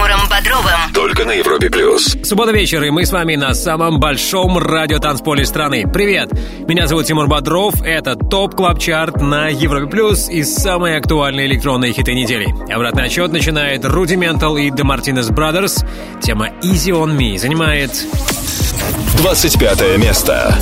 Тимуром Бодровым. Только на Европе Плюс. Суббота вечер, и мы с вами на самом большом радиотанцполе страны. Привет! Меня зовут Тимур Бодров, это Top Club Chart на Европе Плюс и самые актуальные электронные хиты недели. Обратный отсчет начинает Rudimental и The Martinez Brothers. Тема Easy On Me занимает 25 место.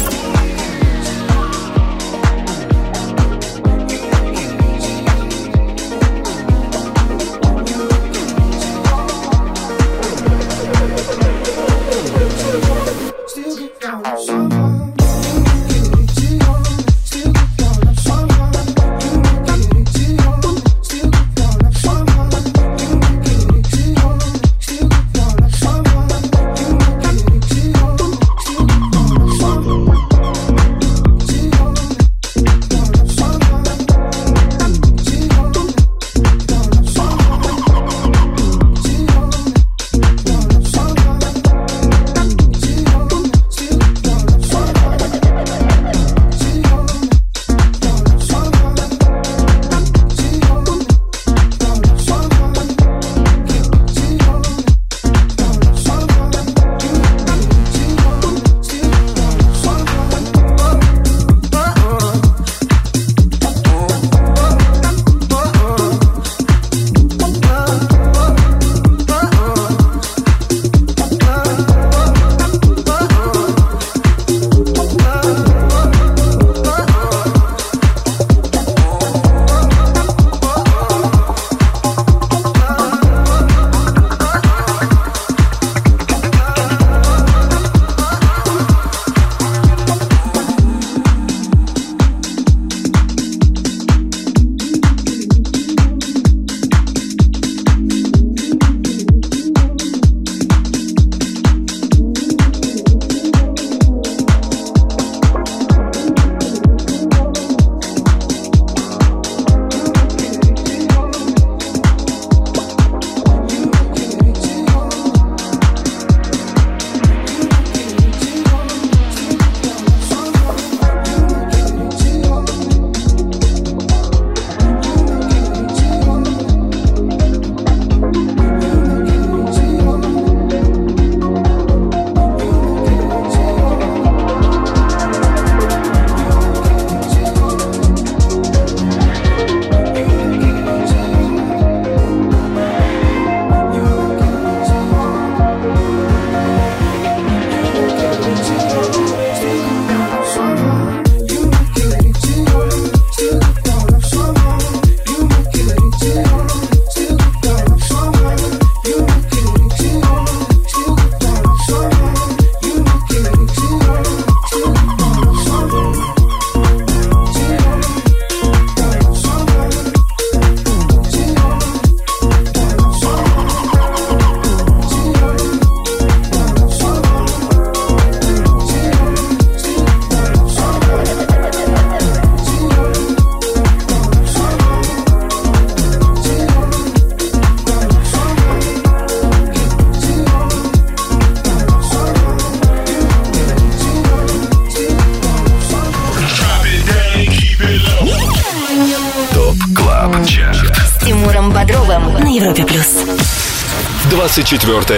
четвертое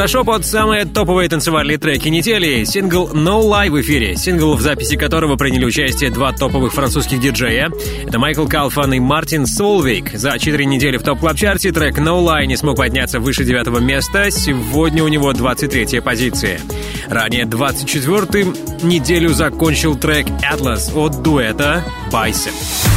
Хорошо под самые топовые танцевальные треки недели. Сингл No Lie в эфире. Сингл, в записи которого приняли участие два топовых французских диджея. Это Майкл Калфан и Мартин Солвейг. За четыре недели в Top Club Chart е трек No Lie не смог подняться выше девятого места. Сегодня у него 23-я позиция. Ранее 24-м неделю закончил трек Atlas от дуэта Bicep.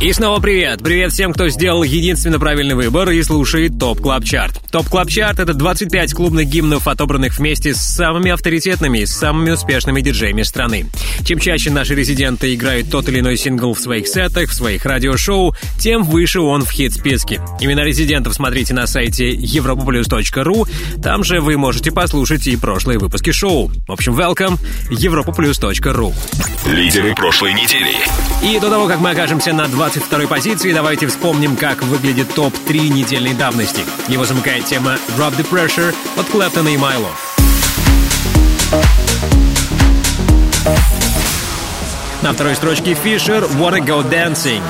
И снова привет! Привет всем, кто сделал единственно правильный выбор и слушает Top Club Chart. Top Club Chart — это 25 клубных гимнов, отобранных вместе с самыми авторитетными и самыми успешными диджеями страны. Чем чаще наши резиденты играют тот или иной сингл в своих сетах, в своих радиошоу, тем выше он в хит-списке. Имена резидентов смотрите на сайте europaplus.ru, там же вы можете послушать и прошлые выпуски шоу. В общем, welcome, europaplus.ru. Лидеры прошлой недели. И до того, как мы окажемся на 22 позиции, давайте вспомним, как выглядит топ-3 недельной давности. Его замыкает тема Drop the Pressure от Клэптона и Майло. На второй строчке Фишер Wanna Go Dancing.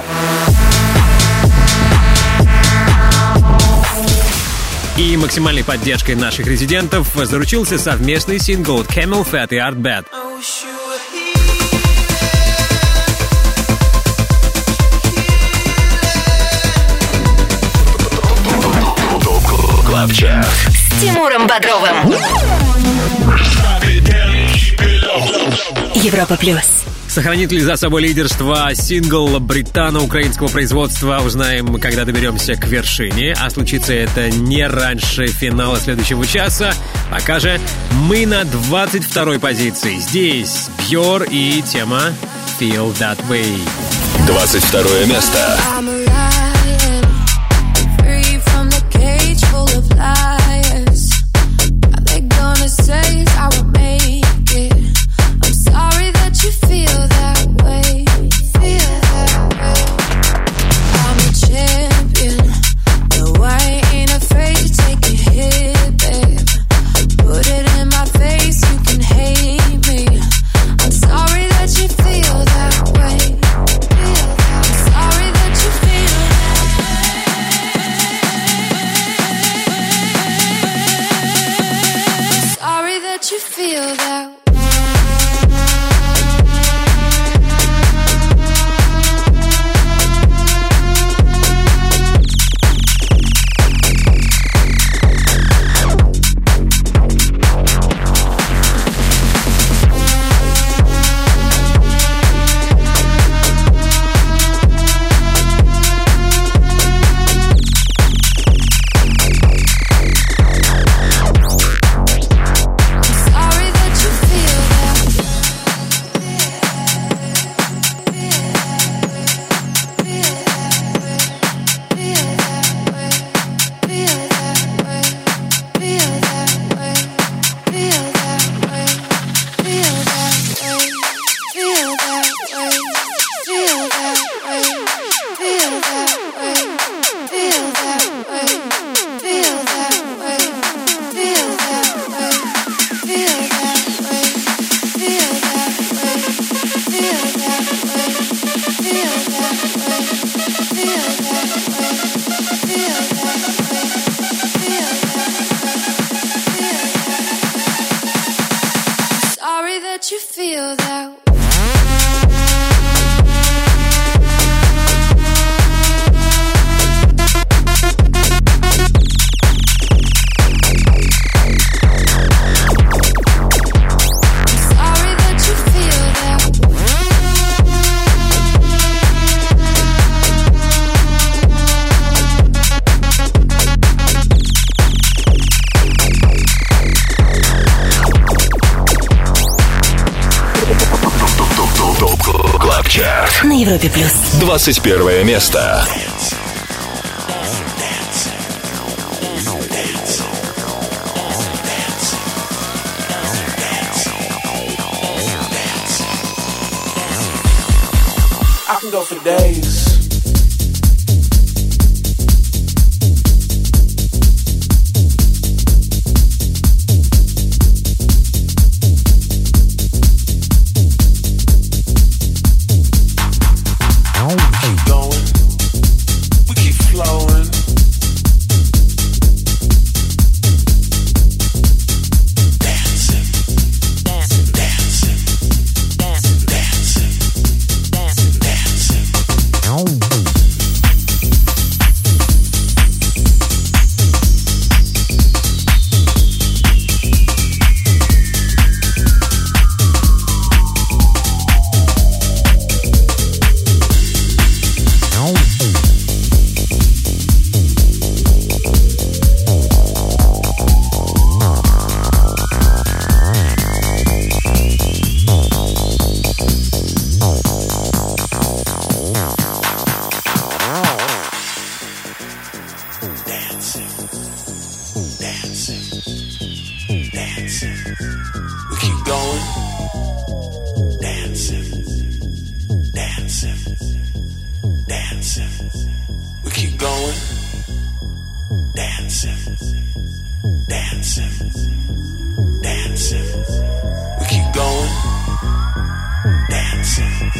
И максимальной поддержкой наших резидентов заручился совместный сингл Camel Fat и Art Bad. Клабчарт с Тимуром Бодровым. Европа плюс. Сохранит ли за собой лидерство сингл британо-украинского производства, узнаем, когда доберемся к вершине. А случится это не раньше финала следующего часа. Пока же мы на 22 позиции. Здесь Бьор и тема Feel That Way. 22 место. say I liars. Are they gonna say our? 21 место. dancing. We keep going, dancing,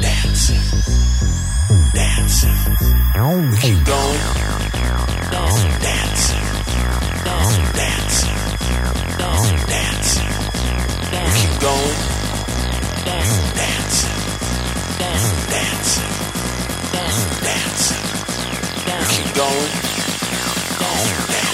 dancing, dancing. We keep going, dancing, dancing, dancing, dancing. We keep going, dancing, dancing, dancing, dancing. We keep going, dancing.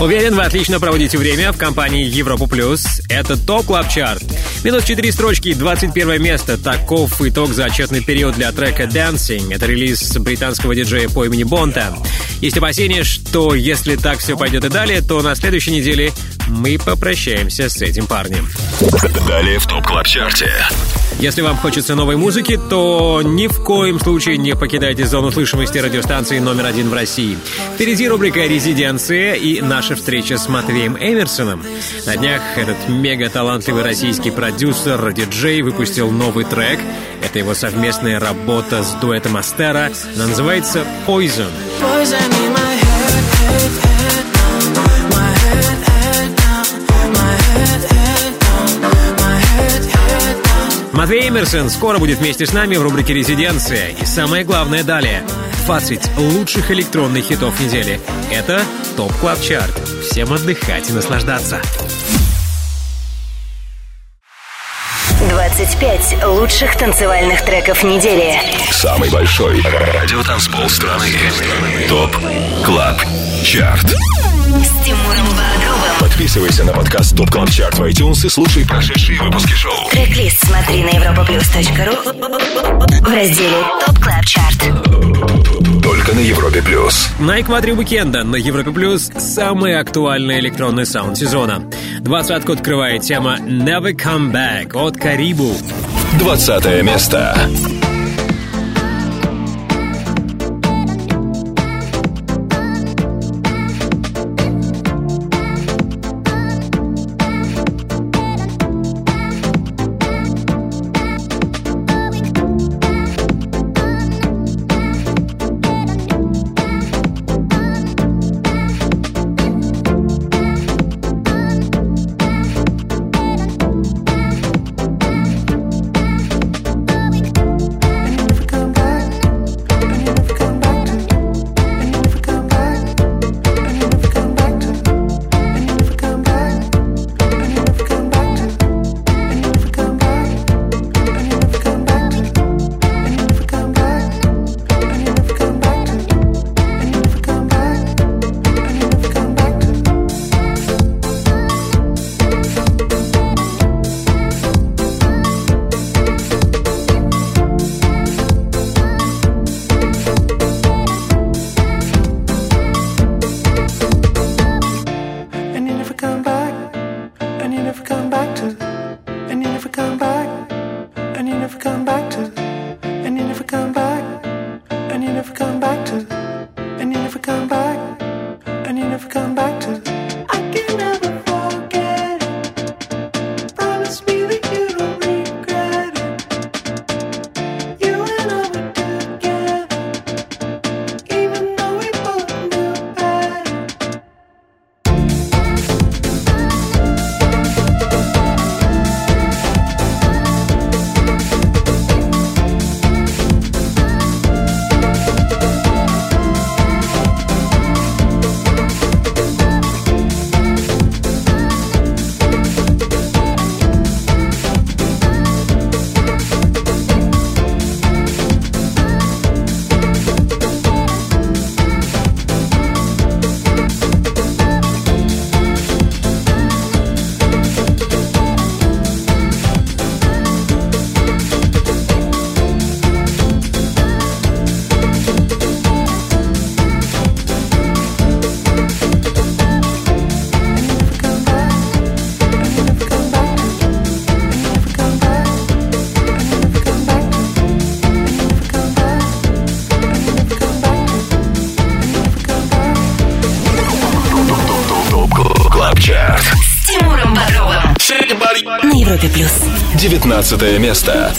Уверен, вы отлично проводите время в компании Европа Плюс. Это Top Club Chart. Минус 4 строчки, 21 место. Таков итог за отчетный период для трека Dancing. Это релиз британского диджея по имени Бонта. Есть опасения, что если так все пойдет и далее, то на следующей неделе мы попрощаемся с этим парнем. Далее в Top Club Chart е. Если вам хочется новой музыки, то ни в коем случае не покидайте зону слышимости радиостанции номер один в России. Впереди рубрика «Резиденция» и наша встреча с Матвеем Эмерсоном. На днях этот мега-талантливый российский продюсер, диджей выпустил новый трек. Это его совместная работа с дуэтом Астера. Она называется «Poison». Poison Матвей Эмерсон скоро будет вместе с нами в рубрике «Резиденция». И самое главное далее. 20 лучших электронных хитов недели. Это Top Club Chart. Всем отдыхать и наслаждаться. 25 лучших танцевальных треков недели. Самый большой радиотанцпол страны. Top Club Chart. С Тимуром Подписывайся на подкаст Top Club Chart в iTunes и слушай прошедшие выпуски шоу. Трек-лист смотри на europaplus.ru в разделе Top Club Chart. Только на Европе Плюс. На экваторе уикенда на Европе Плюс самый актуальный электронный саунд сезона. Двадцатку открывает тема Never Come Back от Карибу. Двадцатое место. 19 место.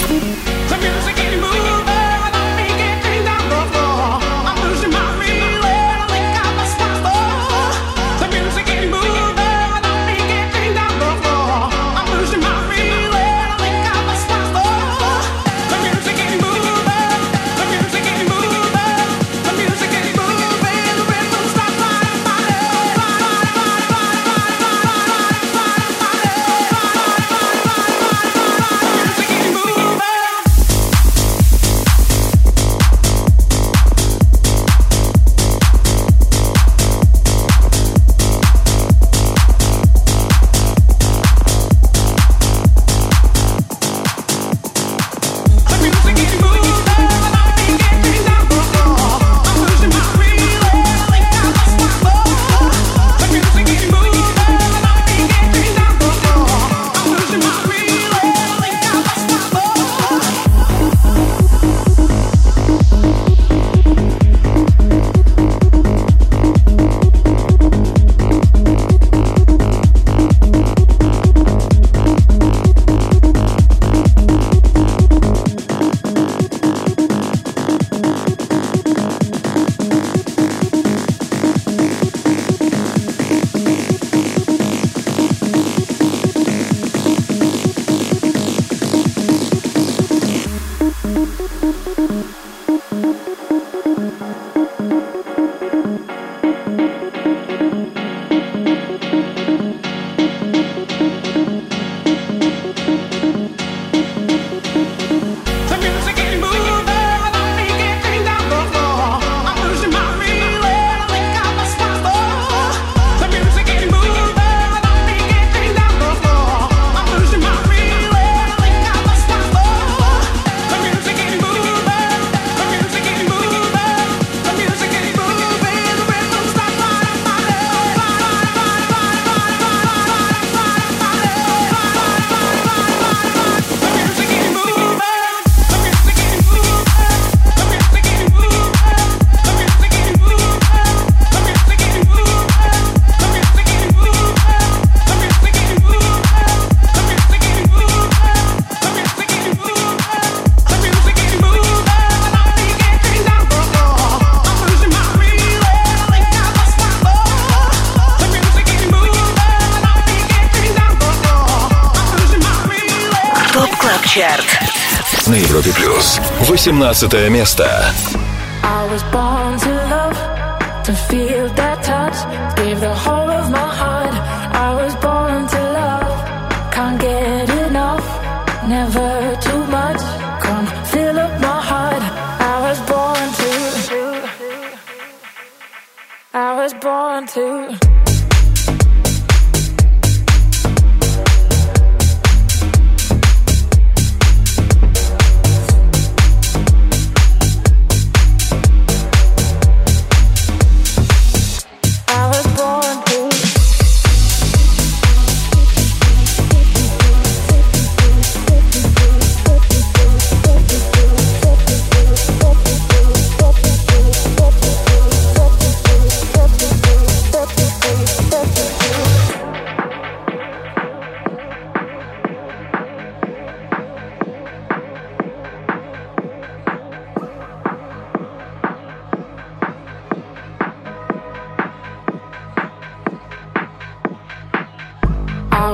18 место.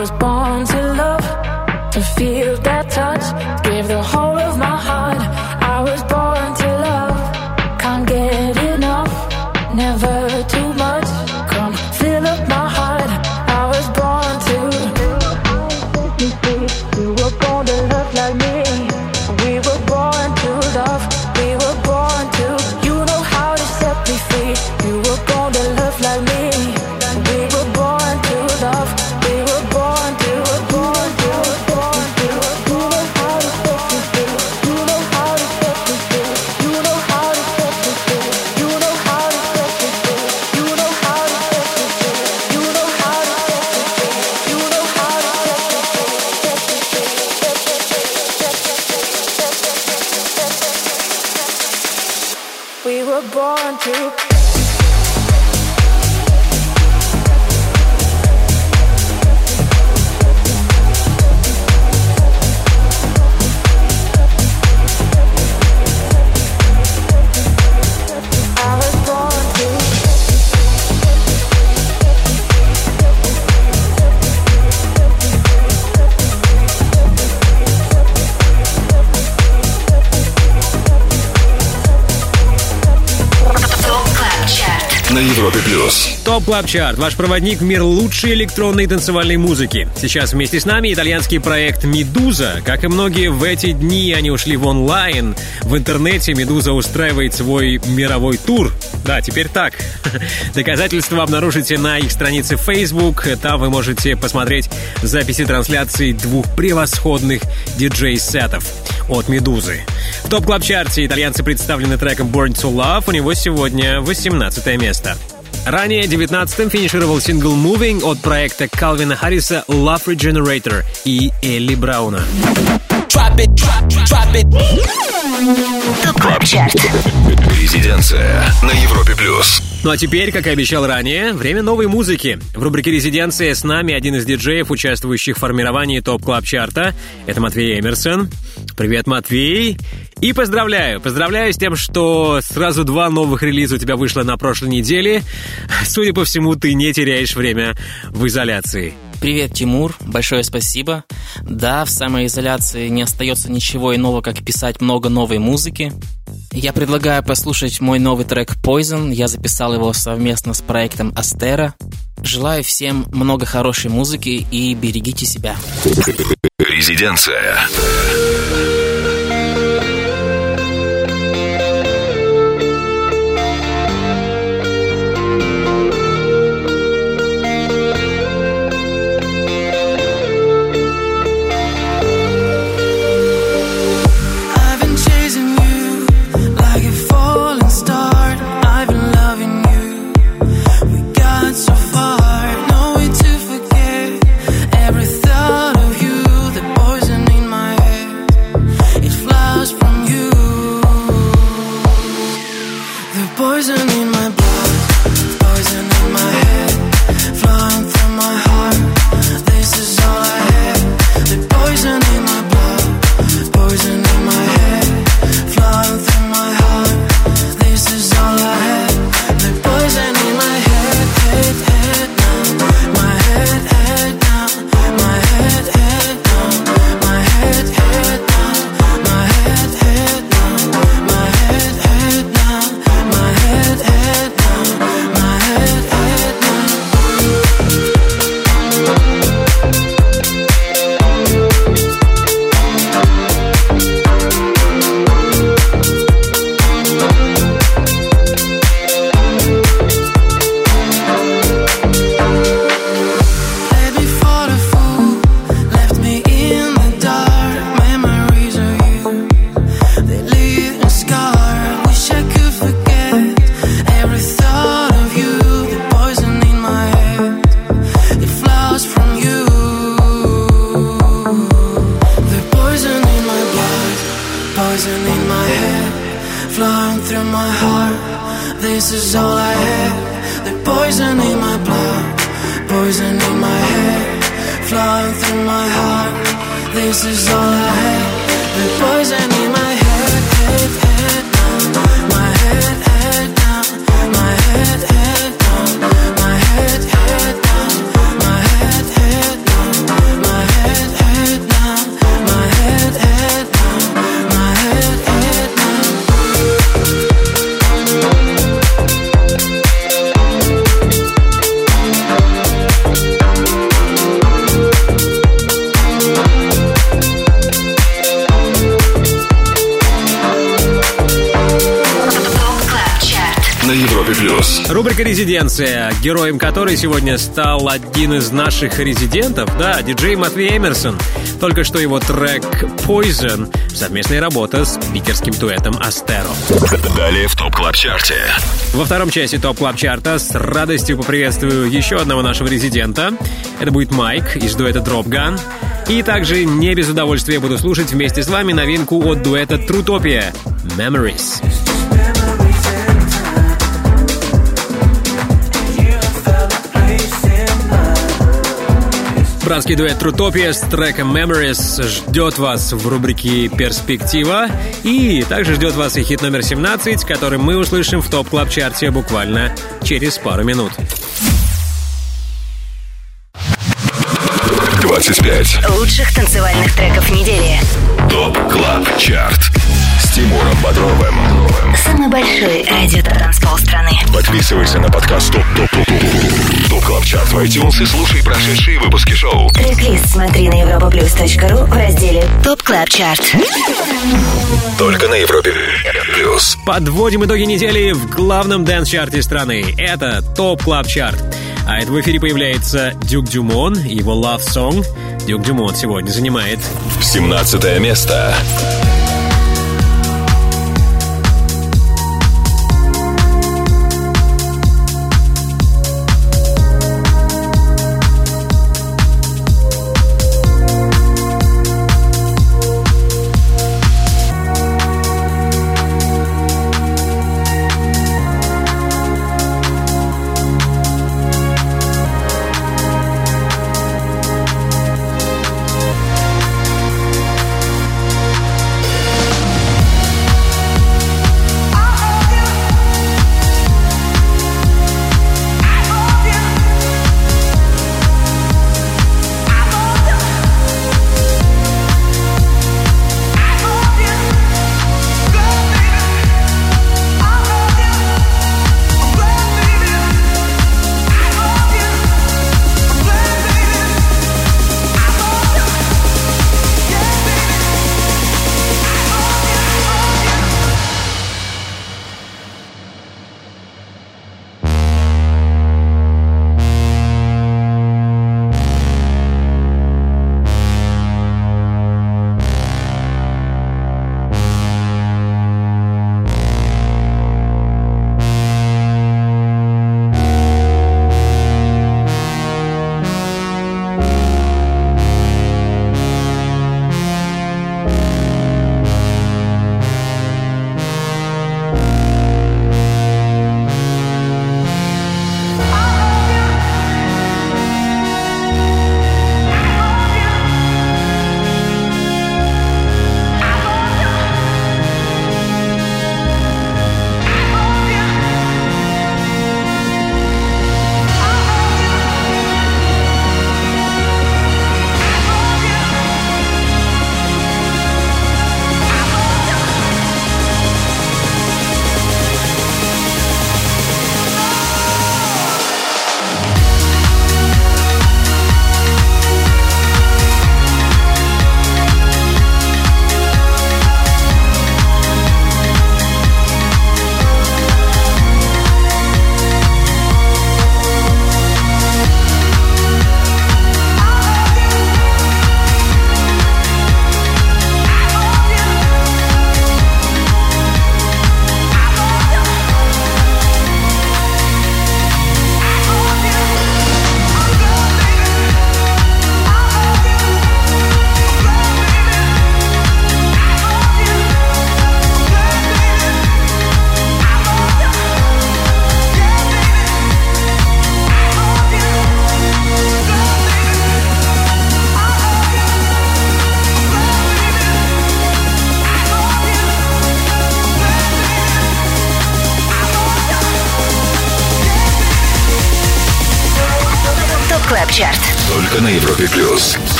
Топ Club Chart, ваш проводник в мир лучшей электронной танцевальной музыки. Сейчас вместе с нами итальянский проект «Meduza». Как и многие в эти дни, они ушли в онлайн. В интернете «Meduza» устраивает свой мировой тур. Да, теперь так. Доказательства обнаружите на их странице Facebook. Там вы можете посмотреть записи трансляции двух превосходных диджей-сетов от «Медузы». В Top Club Chart е итальянцы представлены треком «Born to Love». У него сегодня 18 место. Ранее 19-м финишировал сингл «Moving» от проекта Калвина Харриса «Love Regenerator» и Элли Брауна. Резиденция на Европе плюс. Ну а теперь, как и обещал ранее, время новой музыки. В рубрике «Резиденция» с нами один из диджеев, участвующих в формировании топ клаб чарта Это Матвей Эмерсон. Привет, Матвей. И поздравляю, поздравляю с тем, что сразу два новых релиза у тебя вышло на прошлой неделе. Судя по всему, ты не теряешь время в изоляции. Привет, Тимур, большое спасибо. Да, в самоизоляции не остается ничего иного, как писать много новой музыки. Я предлагаю послушать мой новый трек Poison. Я записал его совместно с проектом Астера. Желаю всем много хорошей музыки и берегите себя. Резиденция. «Резиденция», героем которой сегодня стал один из наших резидентов, да, диджей Матвей Эмерсон. Только что его трек «Poison» — совместная работа с питерским дуэтом «Astero». Далее в Top Club Chart е. Во второй части Top Club Chart а с радостью поприветствую еще одного нашего резидента. Это будет Майк из дуэта Dropgun. И также не без удовольствия буду слушать вместе с вами новинку от дуэта Трутопия «Memories». Братский дуэт Трутопия с треком Memories ждет вас в рубрике «Перспектива». И также ждет вас и хит номер 17, который мы услышим в топ клаб чарте буквально через пару минут. 25. Лучших танцевальных треков недели. Top Club Chart. Тимуром Бодровым. Самый большой радиотанцпол страны. Подписывайся на подкаст Top Top Top Top Top Club Chart в iTunes и слушай прошедшие выпуски шоу. Трек-лист смотри на europaplus.ru в разделе Top Club Chart. Только на Европе плюс. Подводим итоги недели в главном dance -чарте страны. Это Top Club Chart. А это в эфире появляется Duke Dumont, его Love Song. Дюк Дюмон сегодня занимает 17 место.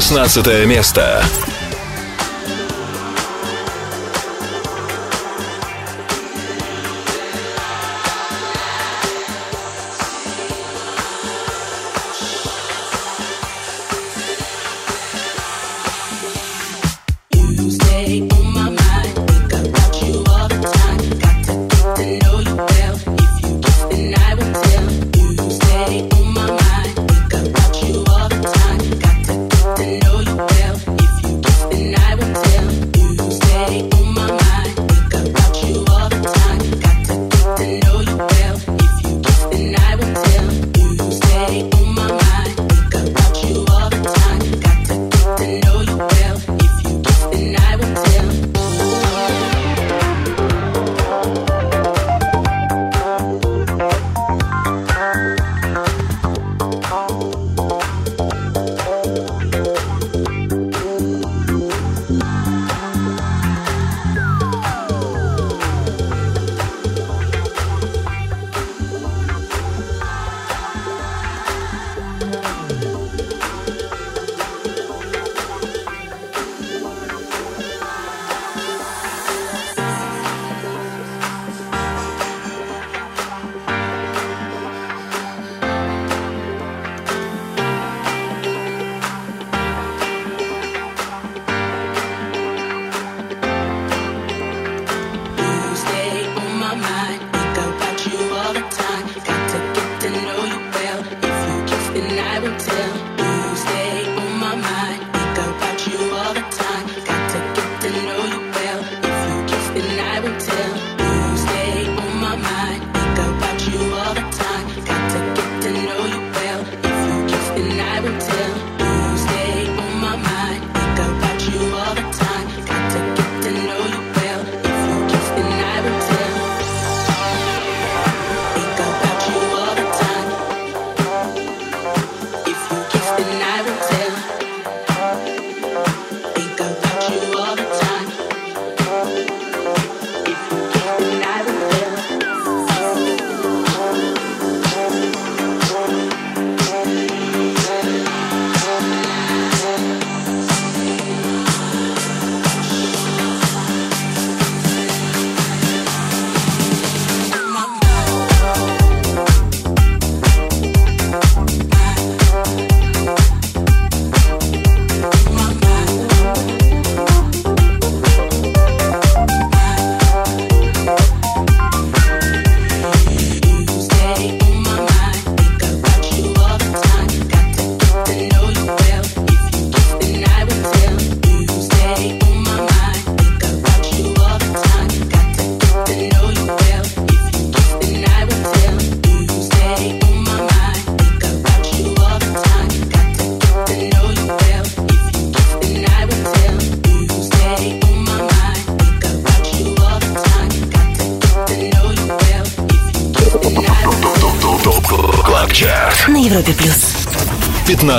16 место.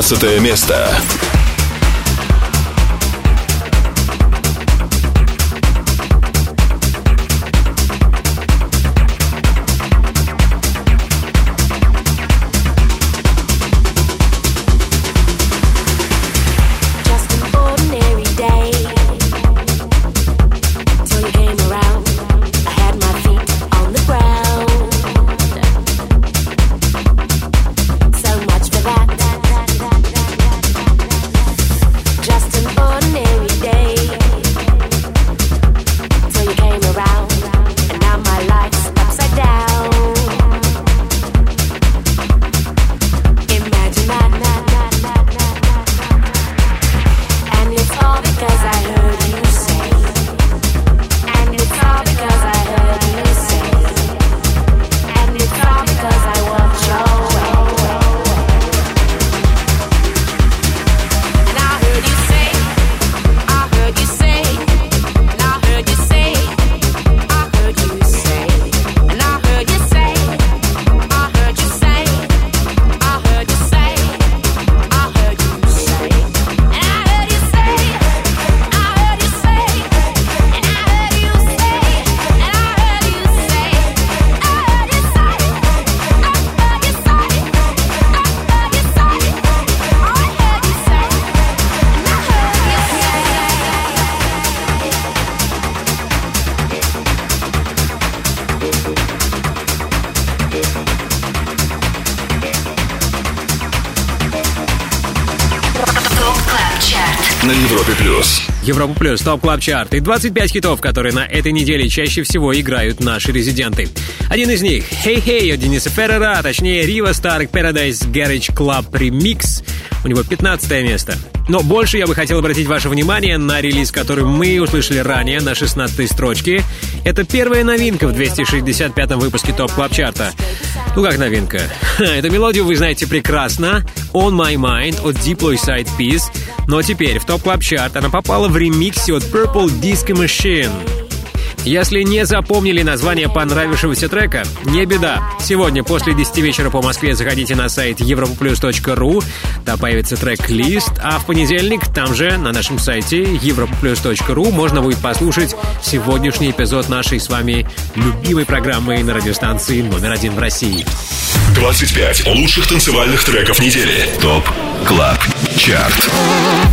15 место. Плюс, Top Club Chart и 25 хитов, которые на этой неделе чаще всего играют наши резиденты. Один из них «Hey Hey» от Дениса Феррера, а точнее Рива Старр Paradise Garage Club Remix. У него 15 место. Но больше я бы хотел обратить ваше внимание на релиз, который мы услышали ранее на 16 строчке. Это первая новинка в 265-м выпуске Top Club Chart а. Ну как новинка? Эту мелодию вы знаете прекрасно. On My Mind от Diplo и Side Piece. Но теперь в ТОП Клаб Чарт она попала в ремиксе от Purple Disco Machine. Если не запомнили название понравившегося трека, не беда. Сегодня после 10 вечера по Москве заходите на сайт europaplus.ru, там появится трек-лист, а в понедельник там же, на нашем сайте europaplus.ru, можно будет послушать сегодняшний эпизод нашей с вами любимой программы на радиостанции номер один в России. 25 лучших танцевальных треков недели. ТОП КЛАБ ЧАРТ.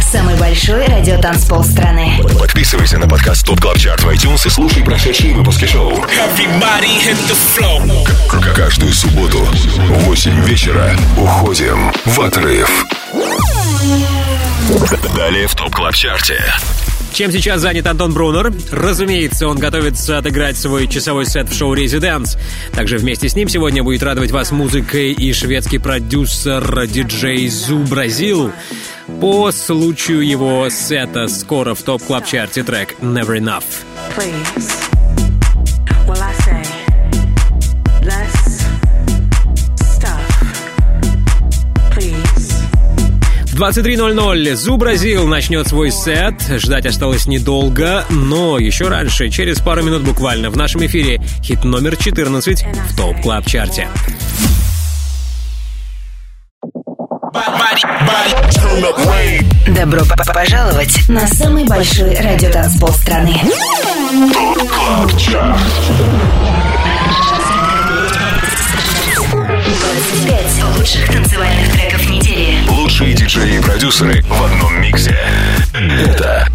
Самый большой радиотанцпол страны. Подписывайся на подкаст ТОП КЛАБ ЧАРТ в iTunes и слушай прошедшие выпуски шоу. К- Каждую субботу в 8 вечера уходим в отрыв. Далее в ТОП КЛАБ ЧАРТе. Чем сейчас занят Антон Брунер? Разумеется, он готовится отыграть свой часовой сет в шоу «Резиденс». Также вместе с ним сегодня будет радовать вас музыкой и шведский продюсер диджей Zoo Brazil. По случаю его сета скоро в топ-клаб-чарте трек «Never Enough». Please. Well, I say, less stuff. Please. В 23.00 Zoo Brazil начнет свой сет. Ждать осталось недолго, но еще раньше, через пару минут буквально, в нашем эфире хит номер 14 в топ клаб чарте Добро пожаловать на самый большой радиотанцпол страны. 25 лучших танцевальных треков недели. Лучшие диджеи и продюсеры в одном миксе. Это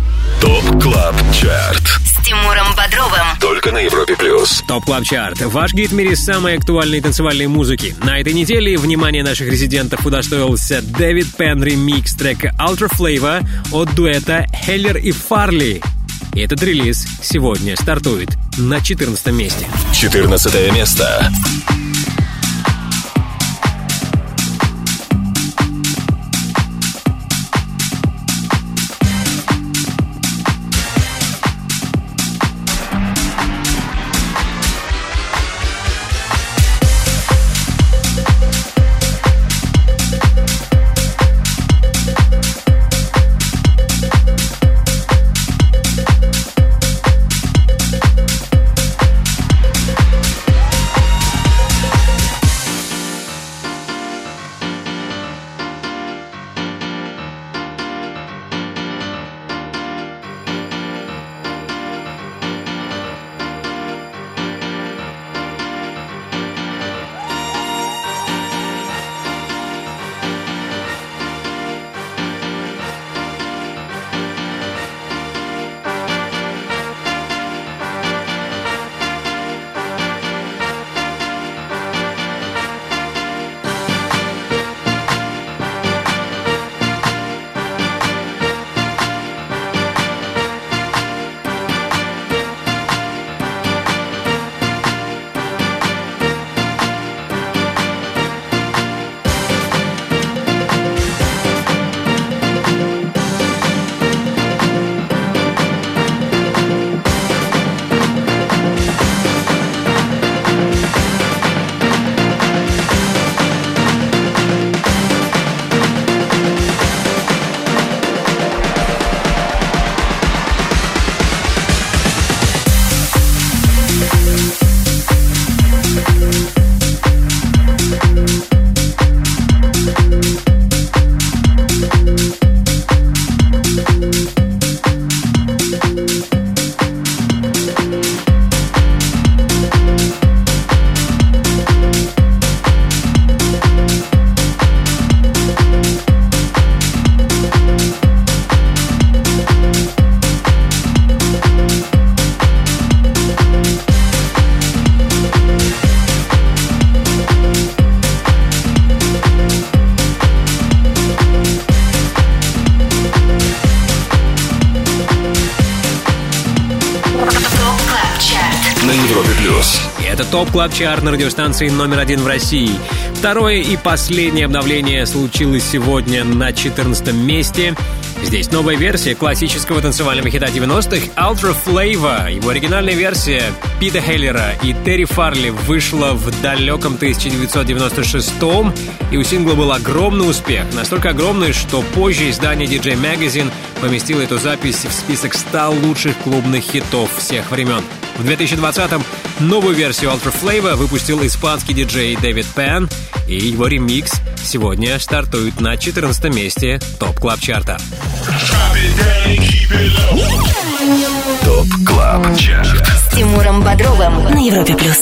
ТОП КЛАБ ЧАРТ. С Тимуром Бодровым. Только на Европе плюс. Топ Клаб Чарт. Ваш гид в мире самой актуальной танцевальной музыки. На этой неделе внимание наших резидентов удостоился Дэвид Пен ремикс трека Ultra Flava от дуэта Хеллер и Фарли. И этот релиз сегодня стартует на 14 месте. 14 место. ТОП Клаб Чарт на радиостанции номер один в России. Второе и последнее обновление случилось сегодня на 14 месте. Здесь новая версия классического танцевального хита 90-х Ultra Flava. Его оригинальная версия Пита Хеллера и Терри Фарли вышла в далеком 1996 и у сингла был огромный успех. Настолько огромный, что позже издание DJ Magazine поместило эту запись в список 100 лучших клубных хитов всех времен. В 2020-м новую версию Ultra Flava выпустил испанский диджей Дэвид Пен, и его ремикс сегодня стартует на 14 месте ТОП Клаб Чарта. ТОП Клаб Чарт. С Тимуром Бодровым на Европе плюс.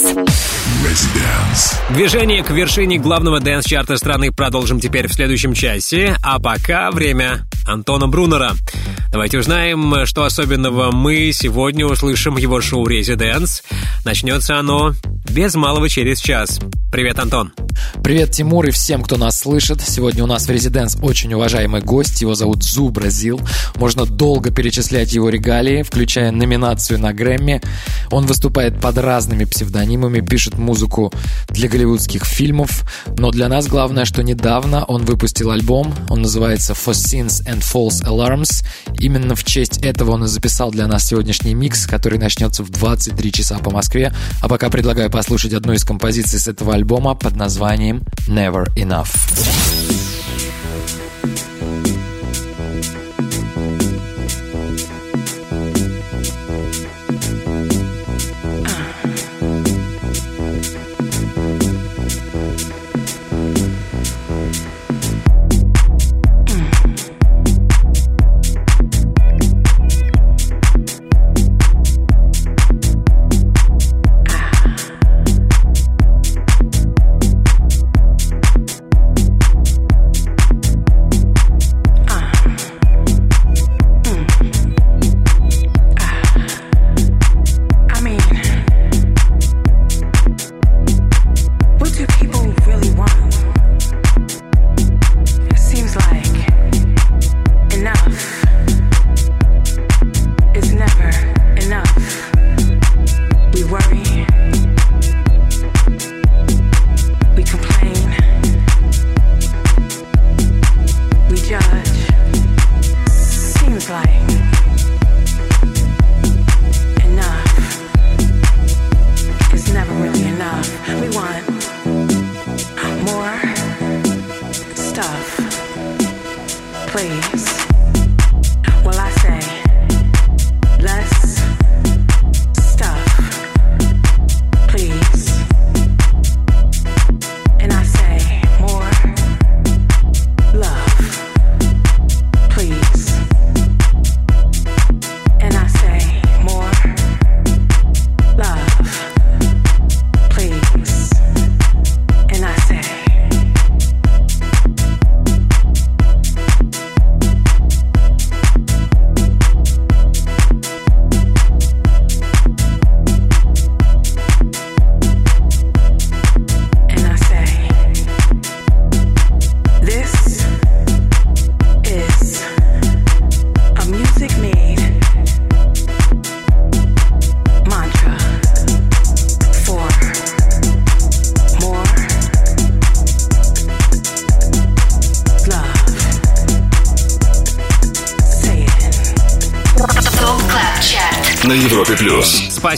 Движение к вершине главного дэнс-чарта страны продолжим теперь в следующем часе, а пока время Антона Брунера. Давайте узнаем, что особенного мы сегодня услышим в его шоу «Резиденс». Начнется оно без малого через час. Привет, Антон. Привет, Тимур, и всем, кто нас слышит. Сегодня у нас в Резиденс очень уважаемый гость. Его зовут Зу Бразил. Можно долго перечислять его регалии, включая номинацию на Грэмми. Он выступает под разными псевдонимами, пишет музыку для голливудских фильмов. Но для нас главное, что недавно он выпустил альбом. Он называется For Sins and False Alarms. Именно в честь этого он и записал для нас сегодняшний микс, который начнется в 23 часа по Москве. А пока предлагаю послушать одну из композиций с этого альбома под названием Never Enough.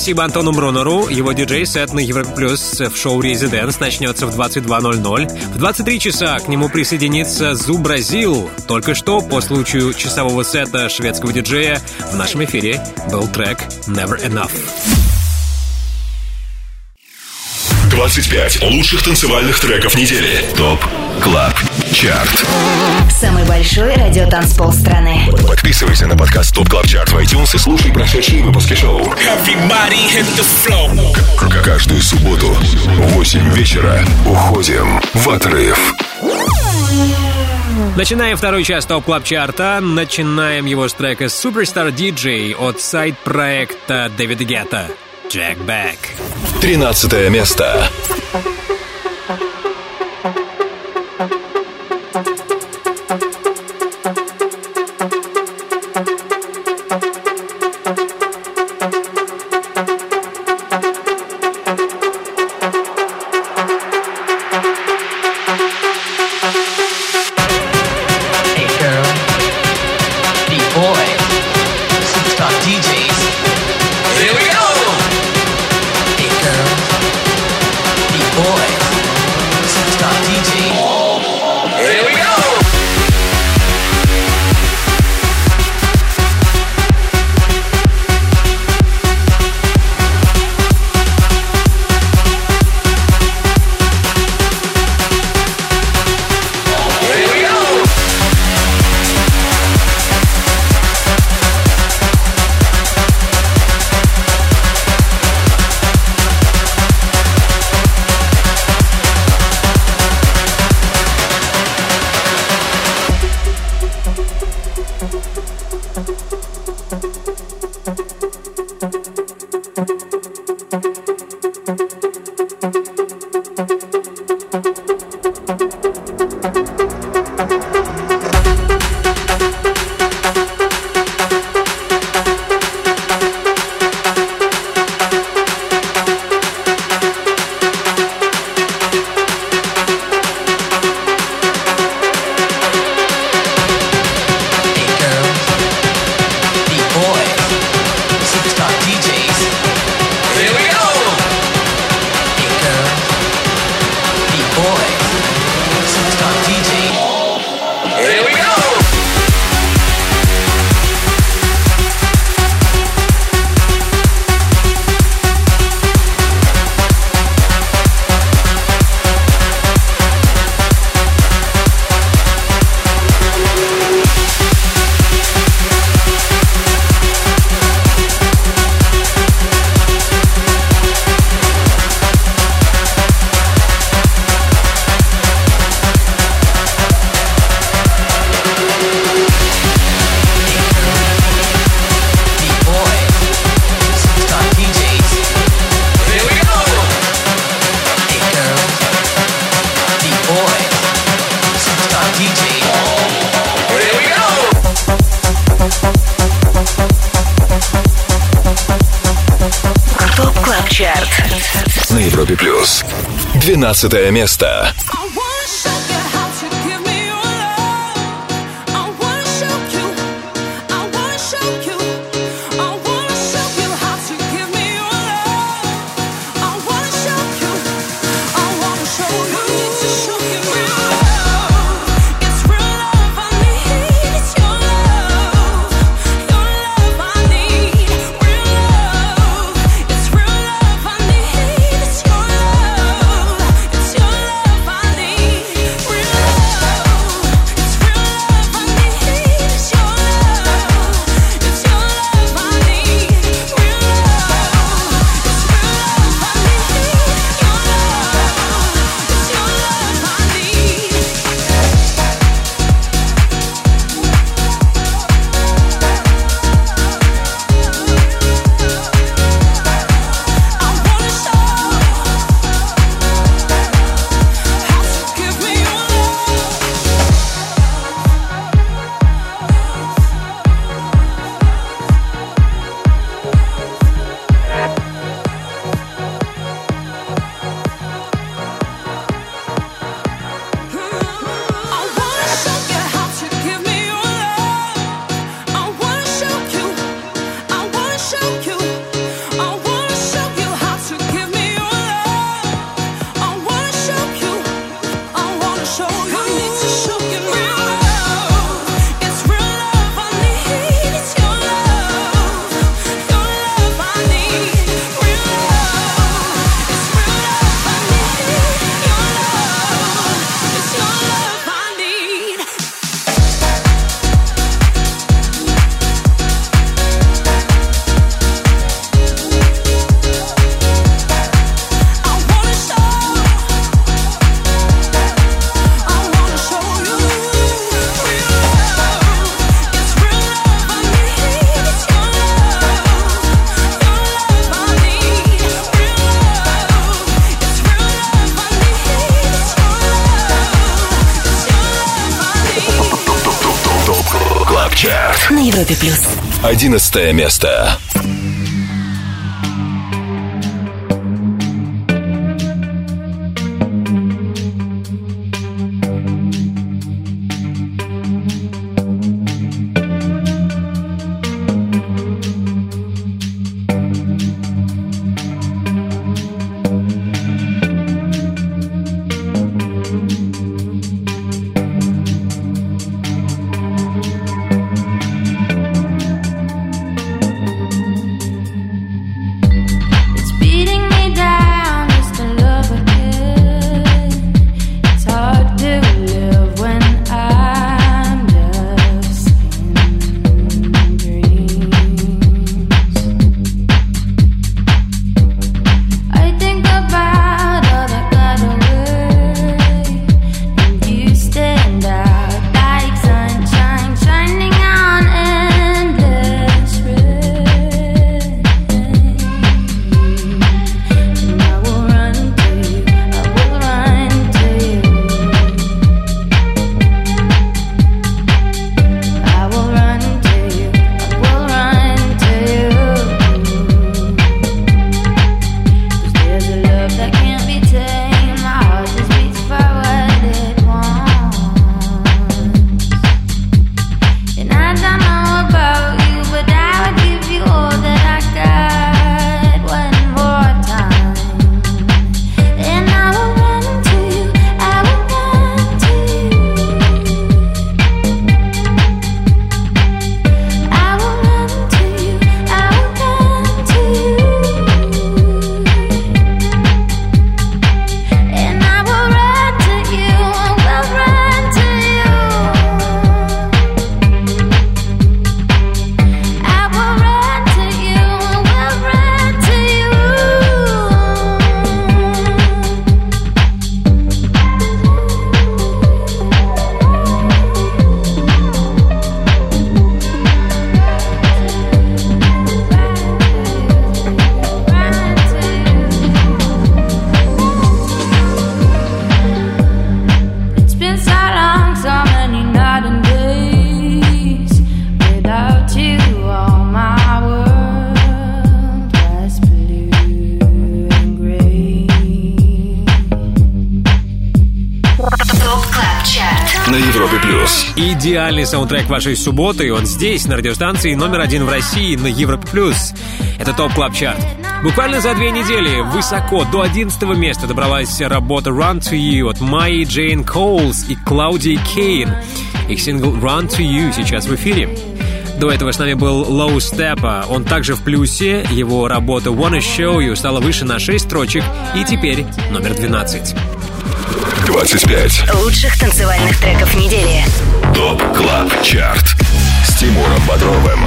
Спасибо Антону Брунеру. Его диджей-сет на Европе Плюс в шоу «ResiDANCE» начнется в 22.00. В 23 часа к нему присоединится Zoo Brazil. Только что, по случаю часового сета шведского диджея, в нашем эфире был трек «Never Enough». 25 лучших танцевальных треков недели. ТОП Клаб Чарт. Самый большой радиотанцпол страны. Подписывайся на подкаст ТОП Клаб Чарт в iTunes и слушай прошедшие выпуски шоу. К- Каждую субботу в 8 вечера уходим в отрыв. Начинаем второй час ТОП Клаб Чарта. Начинаем его с трека Superstar DJ от сайд-проекта Дэвида Гетта. Jack Back. 13 место. Европе плюс. 12 место. Клаб 11 место. Идеальный саундтрек вашей субботы, и он здесь, на радиостанции номер один в России на Европе плюс. Это топ клаб чарт. Буквально за две недели высоко до 11 места добралась работа Run to You от Майи Джейн Коулс и Клаудии Кейн. Их сингл Run to You сейчас в эфире. До этого с нами был Low Steppa. Он также в плюсе. Его работа Wanna Show You стала выше на 6 строчек и теперь номер 12. 25. Лучших танцевальных треков недели. ТОП КЛАБ ЧАРТ С Тимуром Бодровым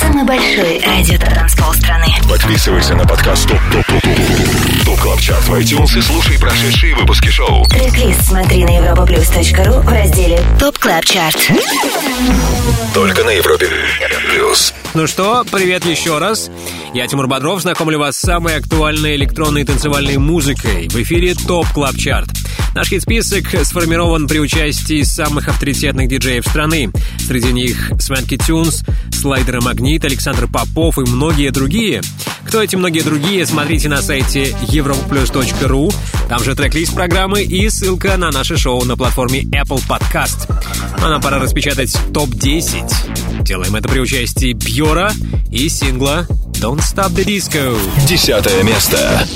Самый большой радиотанцпол страны. Подписывайся на подкаст ТОП ТОП ТОП ТОП ТОП КЛАБ ЧАРТ в iTunes и слушай прошедшие выпуски шоу Трек-лист смотри на europaplus.ru в разделе ТОП Клаб Чарт. Только на Европе Плюс Ну что, привет еще раз. Я Тимур Бодров, знакомлю вас с самой актуальной электронной танцевальной музыкой. В эфире ТОП Клаб Чарт. Наш хит-список сформирован при участии самых авторитетных диджеев страны. Среди них Свенки Тюнс, Слайдер Магнит, Александр Попов и многие другие. Кто эти многие другие, смотрите на сайте europlus.ru. Там же трек-лист программы и ссылка на наше шоу на платформе Apple Podcast. А нам пора распечатать ТОП-10. Делаем это при участии Бьора и сингла Don't Stop the Disco. Десятое место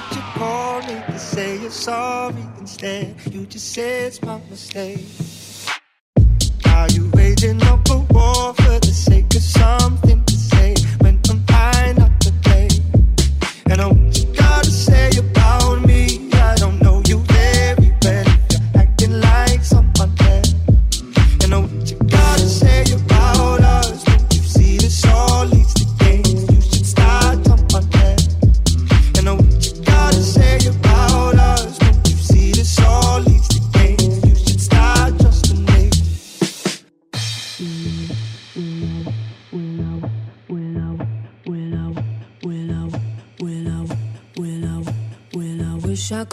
that you called me to say you're sorry instead. You just said it's my mistake. Are you waging up a war for the sake of something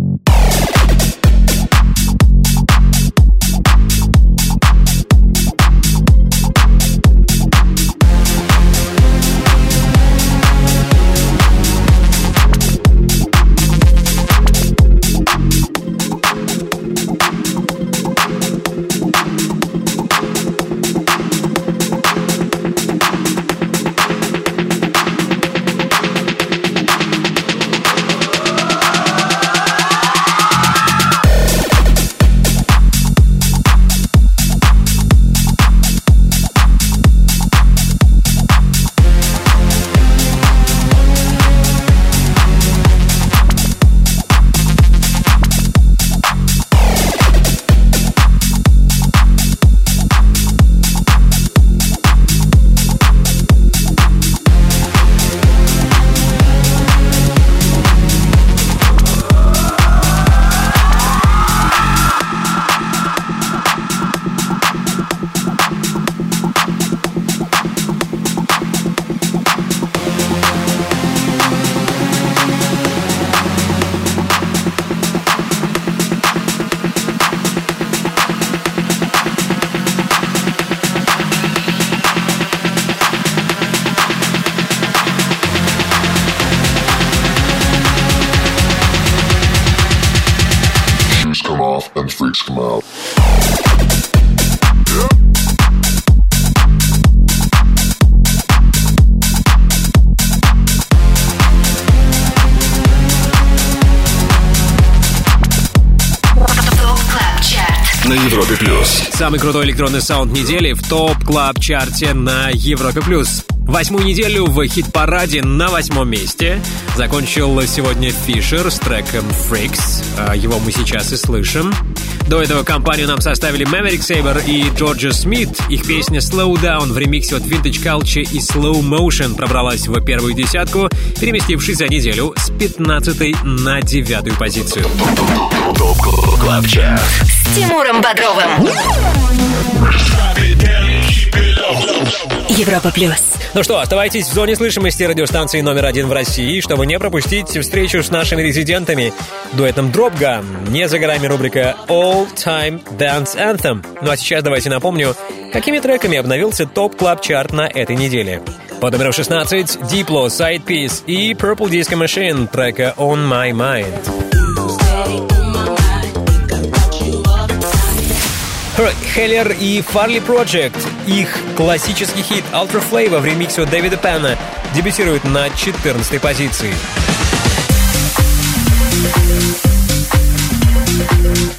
Thank you. Самый крутой электронный саунд недели в топ клаб чарте на Европе плюс. Восьмую неделю в хит-параде на восьмом месте закончил сегодня Фишер с треком Freaks. А, Его мы сейчас и слышим. До этого компанию нам составили Maverick Saber и Джорджа Смит. Их песня Slow Down в ремиксе от Vintage Culture и Slow Motion пробралась в первую десятку, переместившись за неделю с 15 на девятую позицию. С Тимуром Бодровым Европа Плюс Ну что, оставайтесь в зоне слышимости радиостанции номер один в России, чтобы не пропустить встречу с нашими резидентами. Дуэтом Gun. Не за горами рубрика All Time Dance Anthem. Ну а сейчас давайте напомню, какими треками обновился топ клаб чарт на этой неделе. Под номером 16 Diplo, Side Piece и Purple Disco Machine трека On My Mind. Хеллер и Farley Project. Их классический хит Ultra Flavor в ремиксе Дэвида Пэна дебютирует на 14 позиции.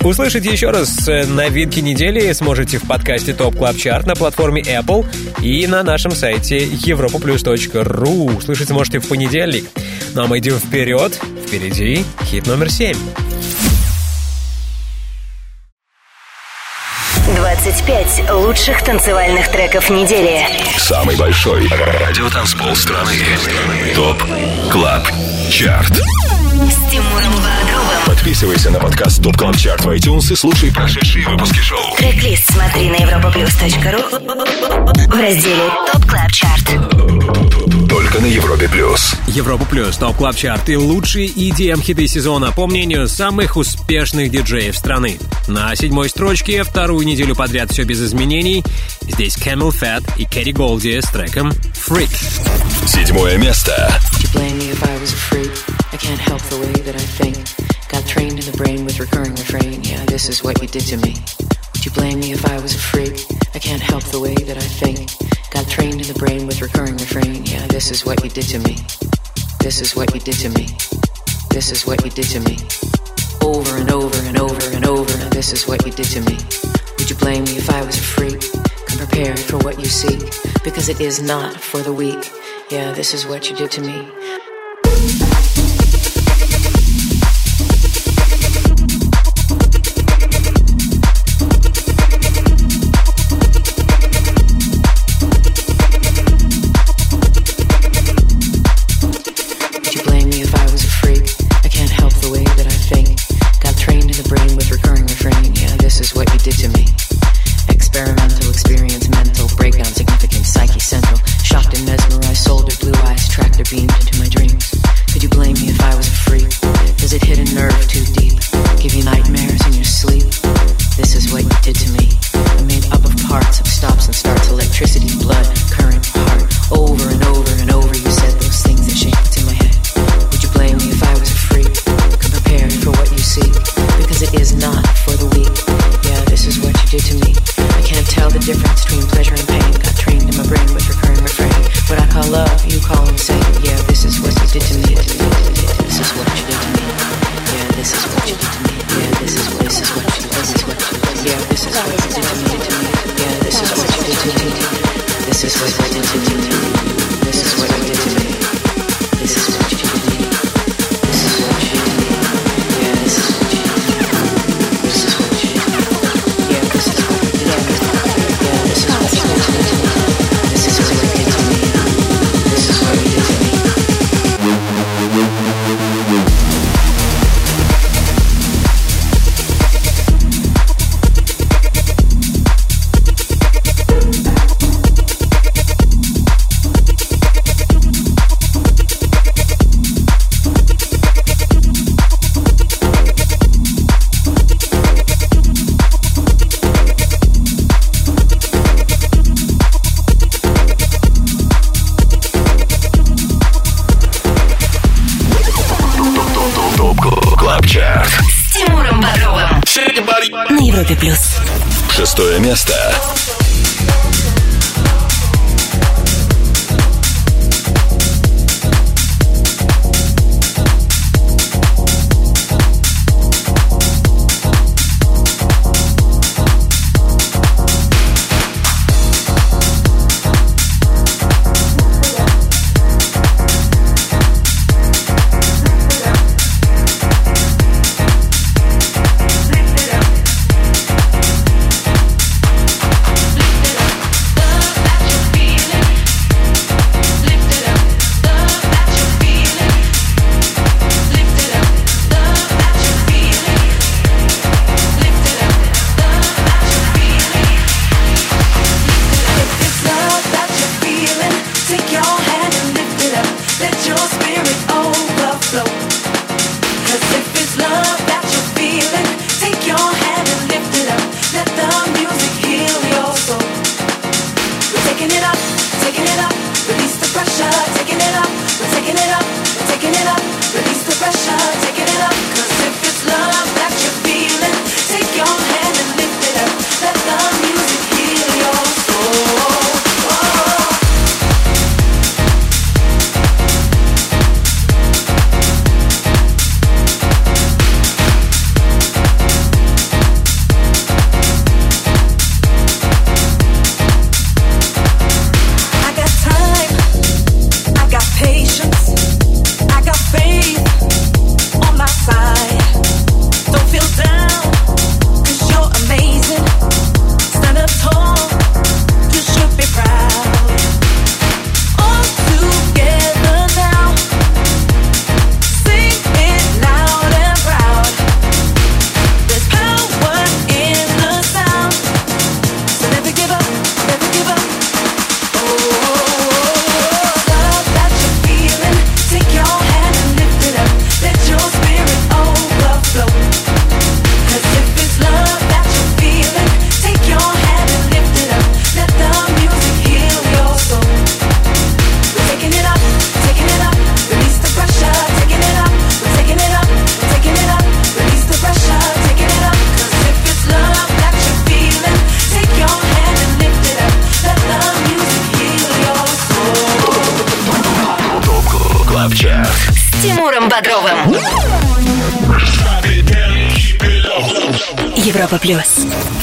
Услышать еще раз э, новинки недели сможете в подкасте Top Club Chart на платформе Apple и на нашем сайте europoplus.ru. Услышать сможете в понедельник. Ну а мы идем вперед. Впереди хит номер 7. 25 лучших танцевальных треков недели Самый большой радиотанцпол страны. ТОП КЛАБ ЧАРТ. С Тимуром Бодровым Подписывайся на подкаст ТОП КЛАБ ЧАРТ в iTunes и слушай прошедшие выпуски шоу. Трек-лист смотри на europaplus.ru В разделе ТОП КЛАБ ЧАРТ Только на Европе плюс. Европа Плюс, Топ Клаб Чарт и лучшие EDM-хиты сезона, по мнению самых успешных диджеев страны. На седьмой строчке вторую неделю подряд все без изменений. Здесь Camel Fat и Кэрри Голди с треком Freak. Седьмое место. Would you blame me if I was a freak? can't help the way that I think. Got trained in the brain with recurring refrain. Yeah, this is what you did to me. Would you blame me if I was a freak? I can't help the way that I think. Got trained in the brain with recurring refrain. Yeah, this is what you did to me. This is what you did to me. This is what you did to me. Over and over and over and over. And this is what you did to me. Would you blame me if I was a freak? Come prepared for what you seek, because it is not for the weak. Yeah, this is what you did to me.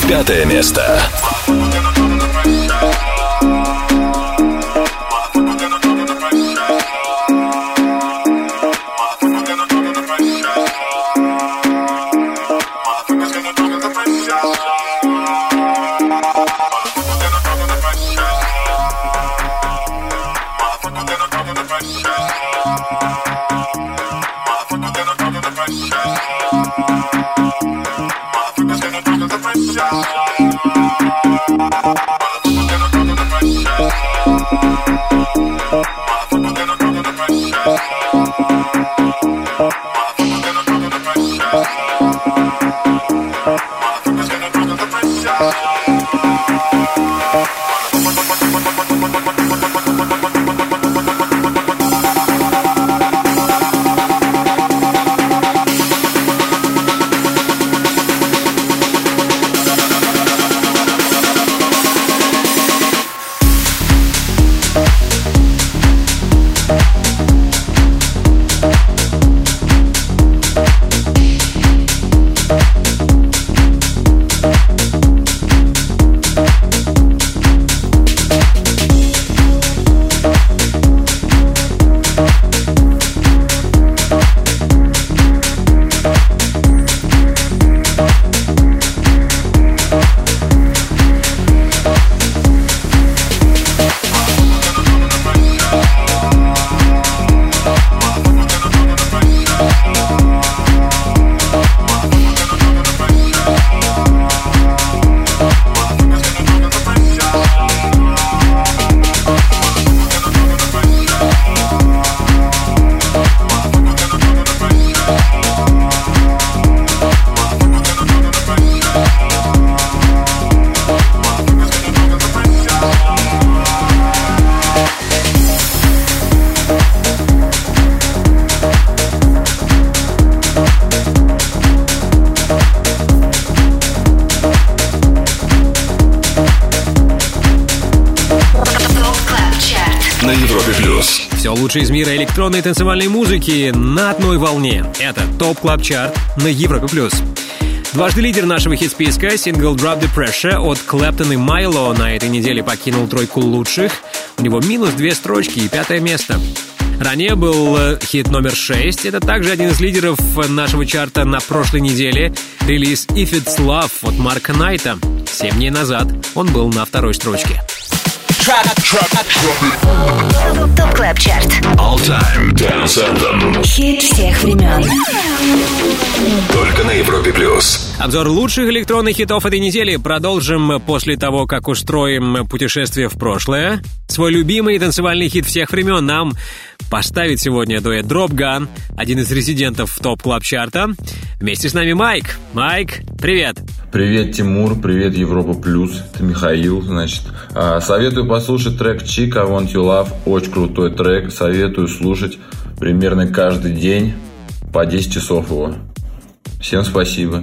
Пятое место. Лучшее из мира электронной танцевальной музыки на одной волне. Это ТОП Клаб Чарт на Европе+. плюс. Дважды лидер нашего хит-списка, сингл Drop the Pressure от Claptone и Mylo на этой неделе покинул тройку лучших. У него минус две строчки и пятое место. Ранее был э, хит номер 6. Это также один из лидеров нашего чарта на прошлой неделе. Релиз If It's Love от Марка Найта. Семь дней назад он был на второй строчке. Топ Клаб Чарт. All Time Dance Anthem. Хит всех времен. Только на Европе Плюс. Обзор лучших электронных хитов этой недели продолжим после того, как устроим путешествие в прошлое. Свой любимый танцевальный хит всех времен нам поставит сегодня дуэт Dropgun, один из резидентов топ клаб чарта. Вместе с нами Майк. Майк, привет. Привет, Тимур, привет, Европа Плюс, это Михаил, значит. А, советую послушать трек Chic I Want Your Love, очень крутой трек, советую слушать примерно каждый день по 10 часов его. Всем спасибо.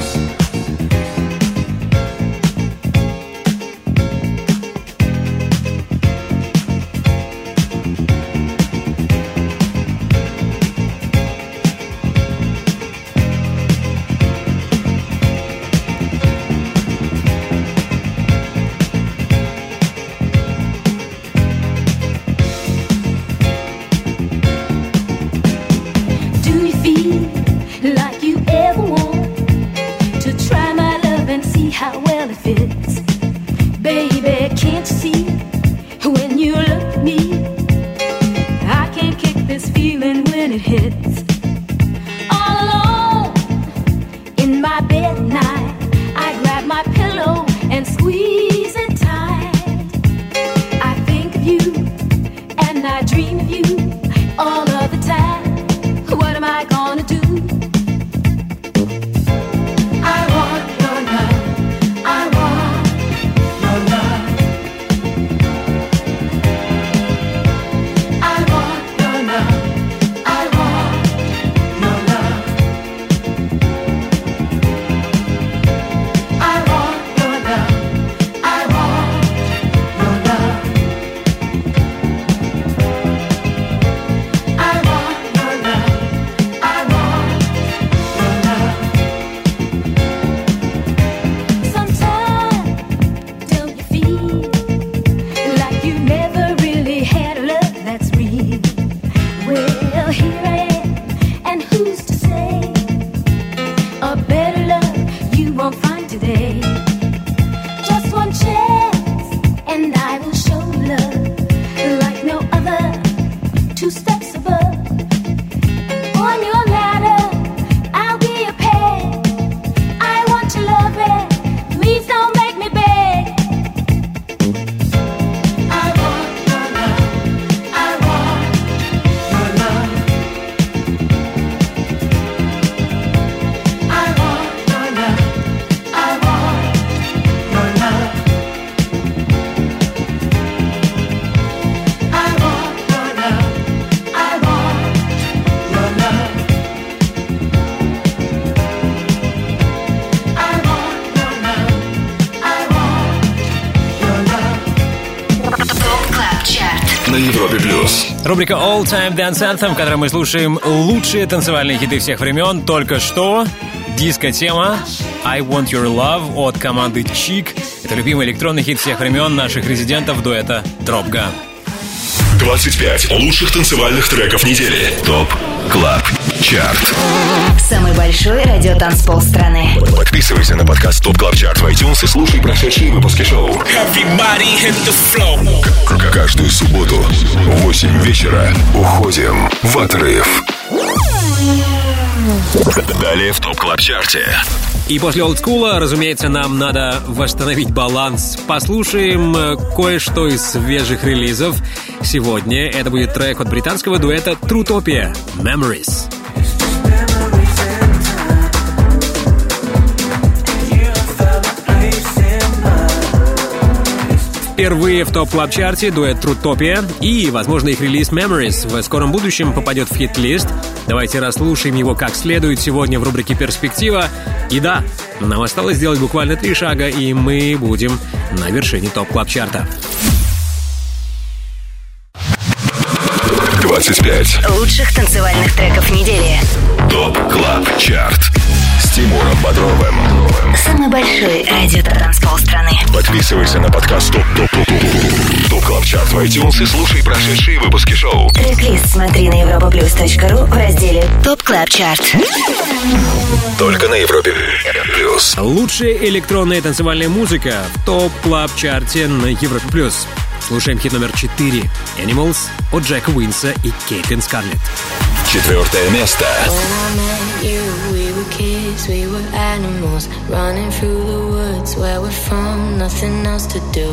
Плюс. Рубрика All Time Dance Anthem, в которой мы слушаем лучшие танцевальные хиты всех времен. Только что диско-тема I Want Your Love от команды Chic. Это любимый электронный хит всех времен наших резидентов дуэта Gun. 25 лучших танцевальных треков недели. ТОП КЛАБ ЧАРТ. Самый большой радиотанцпол страны. Подписывайся на подкаст ТОП КЛАБ ЧАРТ в iTunes и слушай прошедшие выпуски шоу. К- Каждую субботу в 8 вечера уходим в отрыв. Далее в ТОП КЛАБ ЧАРТе. И после олдскула, разумеется, нам надо восстановить баланс. Послушаем э, кое-что из свежих релизов. Сегодня это будет трек от британского дуэта Trutopia Memories. Впервые в топ клаб чарте дуэт Трутопия и, возможно, их релиз Memories в скором будущем попадет в хит-лист. Давайте расслушаем его как следует сегодня в рубрике «Перспектива». И да, нам осталось сделать буквально три шага, и мы будем на вершине топ клаб чарта 25 Лучших танцевальных треков недели. ТОП КЛАБ ЧАРТ с Тимуром Бодровым. Самый большой радиотанцпол страны. Подписывайся на подкаст Top Top Top Top Top Club Chart в iTunes и слушай прошедшие выпуски шоу. Трек-лист смотри на europaplus.ru в разделе Top Club Chart. Только на Европе Плюс. Лучшая электронная танцевальная музыка в Top Club Chart е на Европе+. плюс. Слушаем хит номер 4 Animals от Джека Уинса и Кейтлин Скарлетт. Четвертое место. When I met you, kids, we were animals, running through the woods where we're from, nothing else to do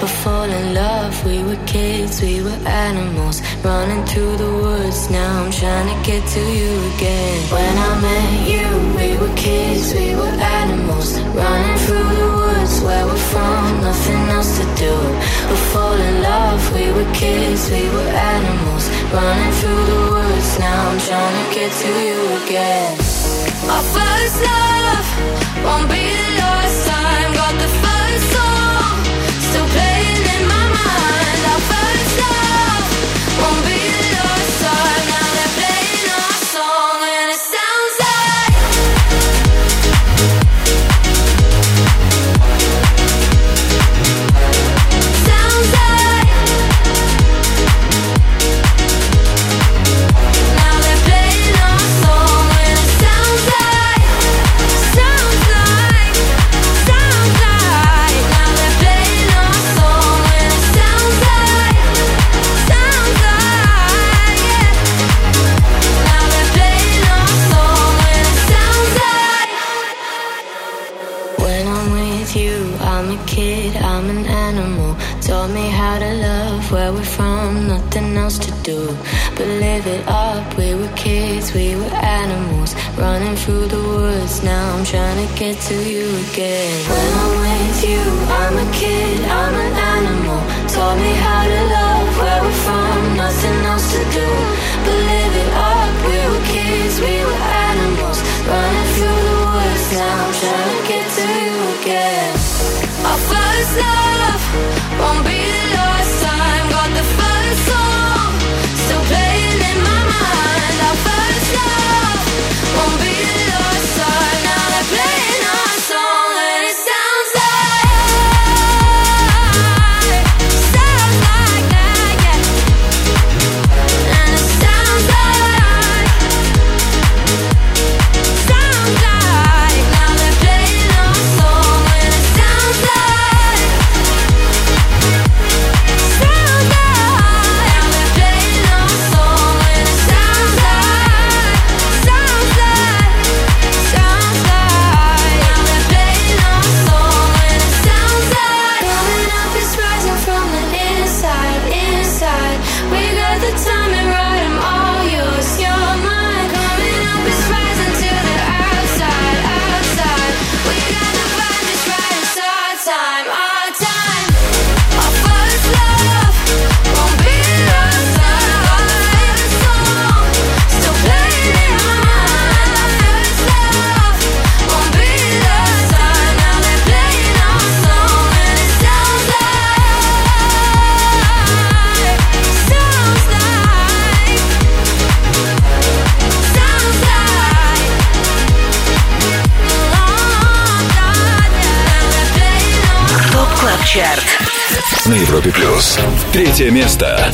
but fall in love. We were kids, we were animals, running through the woods. Now I'm trying to get to you again. When I met you, we were kids, we were animals, running through the woods where we're from, nothing else to do but fall in love. We were kids, we were animals, running through the woods. Now I'm trying to get to you again. Our first love won't be the last time. Got the do but live it up. We were kids, we were animals, running through the woods. Now I'm trying to get to you again. When I'm with you, I'm a kid, I'm an animal. Taught me how to love where we're from, nothing else to do but live it up. We were kids, we were animals, running through the woods. Now I'm trying to get to you again. Our first love won't На Европе плюс. Третье место.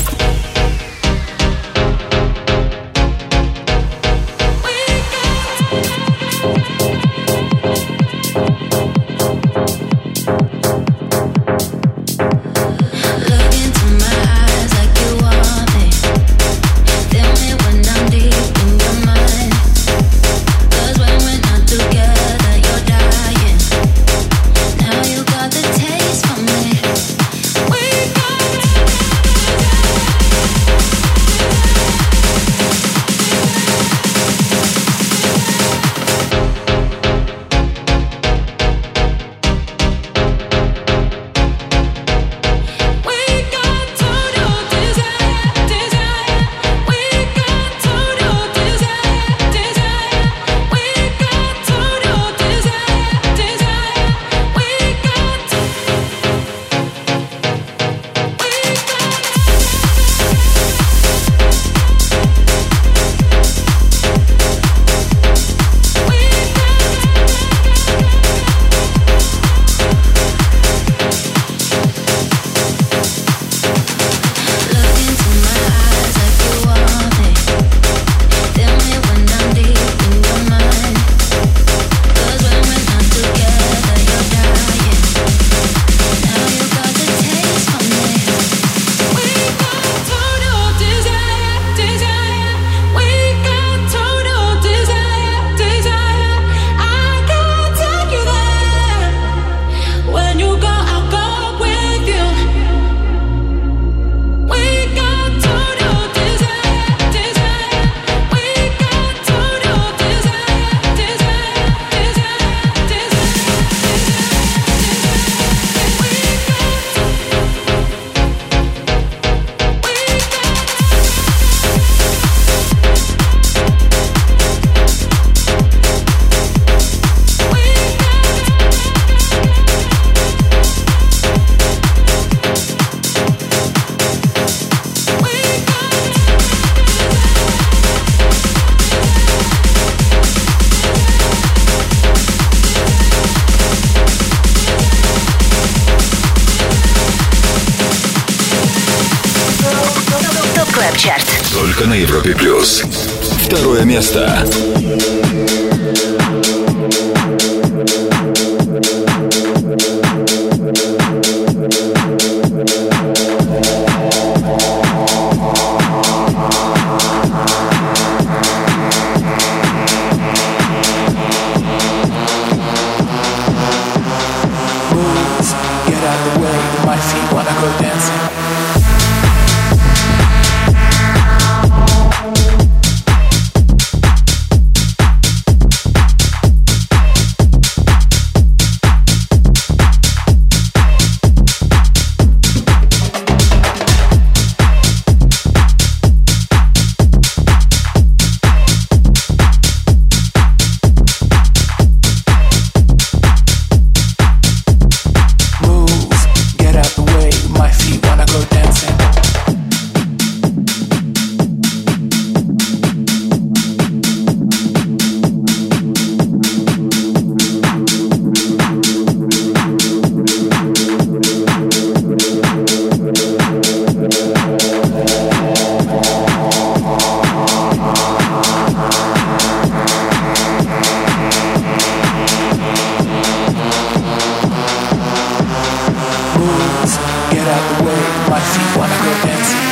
wanna go dancing.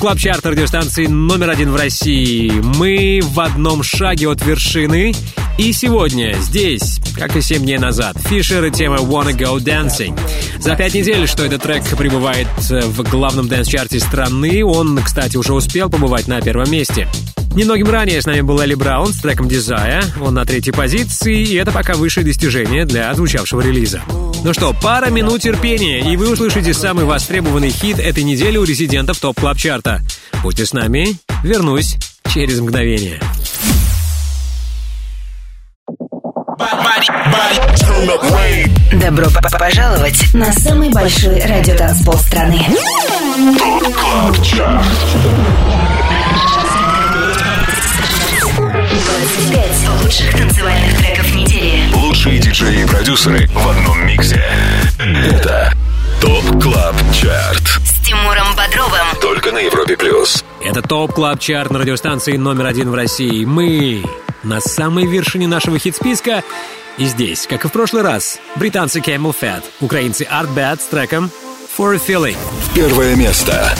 Club Chart радиостанции номер один в России. Мы в одном шаге от вершины. И сегодня здесь, как и 7 дней назад, Фишер и тема Wanna Go Dancing. За пять недель, что этот трек пребывает в главном дэнс-чарте страны, он, кстати, уже успел побывать на первом месте. Немногим ранее с нами был Элли Браун с треком Desire. Он на третьей позиции, и это пока высшее достижение для звучавшего релиза. Ну что, пара минут терпения, и вы услышите самый востребованный хит этой недели у резидентов Top Club Chart а. Будьте с нами, вернусь через мгновение. Добро пожаловать на самый большой радиотанцпол страны. ТОП КЛАБ ЧАРТ 25 лучших танцевальных треков недели. Лучшие диджеи и продюсеры в одном миксе. Это Top Club Chart С Тимуром Бодровым. Только на Европе Плюс. Это Top Club Chart на радиостанции номер один в России. Мы на самой вершине нашего хит-списка. И здесь, как и в прошлый раз, британцы CamelPhat, украинцы Artbat с треком For a Feeling. Первое место.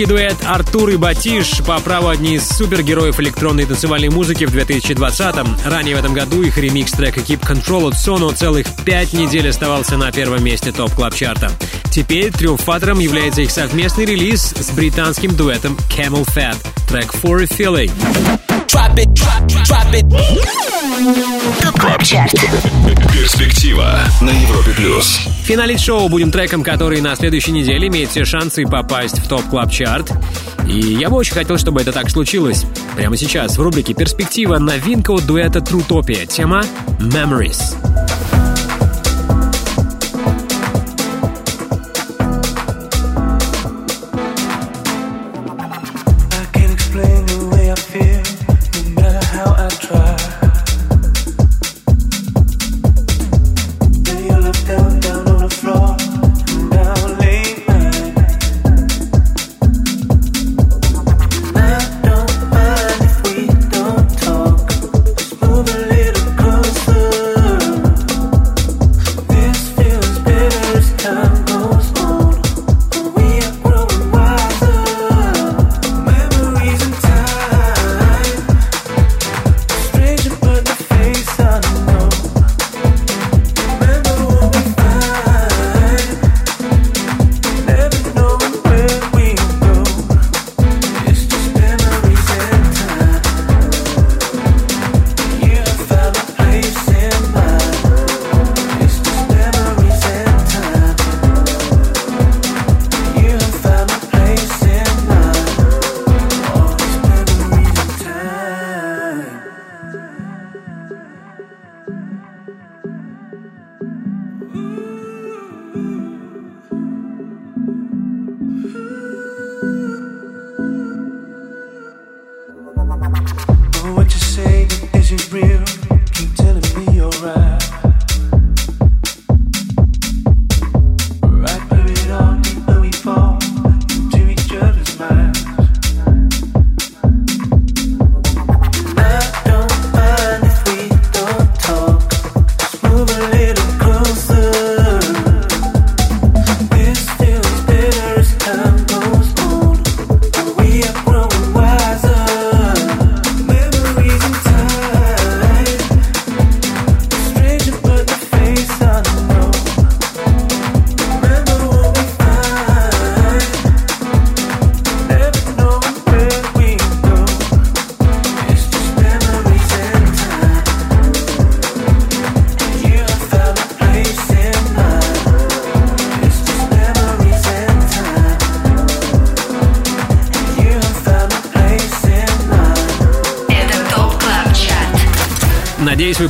Украинский дуэт Артур и Батиш по праву одни из супергероев электронной танцевальной музыки в 2020-м. Ранее в этом году их ремикс трека Keep Control от Sono целых пять недель оставался на первом месте Top Club Chart а Теперь триумфатором является их совместный релиз с британским дуэтом CamelPhat, трек For a Feeling. Top Club Chart. Перспектива на Европе Плюс. Финалить шоу будем треком, который на следующей неделе имеет все шансы попасть в топ клаб чарт И я бы очень хотел, чтобы это так случилось. Прямо сейчас в рубрике «Перспектива» новинка от дуэта Трутопия. Тема «Memories».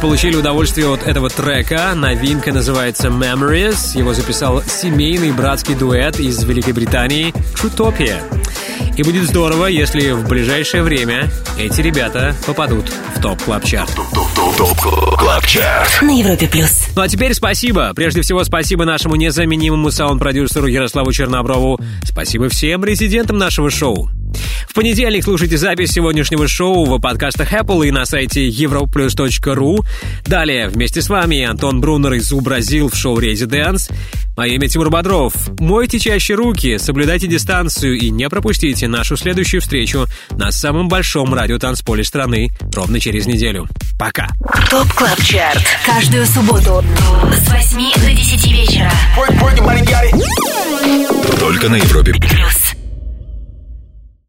Получили удовольствие от этого трека. Новинка называется Memories. Его записал семейный братский дуэт из Великобритании Trutopia. И будет здорово, если в ближайшее время эти ребята попадут в топ клаб чарт На Европе плюс. Ну а теперь спасибо. Прежде всего спасибо нашему незаменимому саунд-продюсеру Ярославу Черноброву. Спасибо всем резидентам нашего шоу. В понедельник слушайте запись сегодняшнего шоу в подкастах Apple и на сайте europlus.ru. Далее вместе с вами Антон Брунер из Бразил в шоу «Резиденс». Мое имя Тимур Бодров. Мойте чаще руки, соблюдайте дистанцию и не пропустите нашу следующую встречу на самом большом радиотанцполе страны ровно через неделю. Пока. ТОП КЛАБ ЧАРТ. Каждую субботу с 8 до 10 вечера. Только на Европе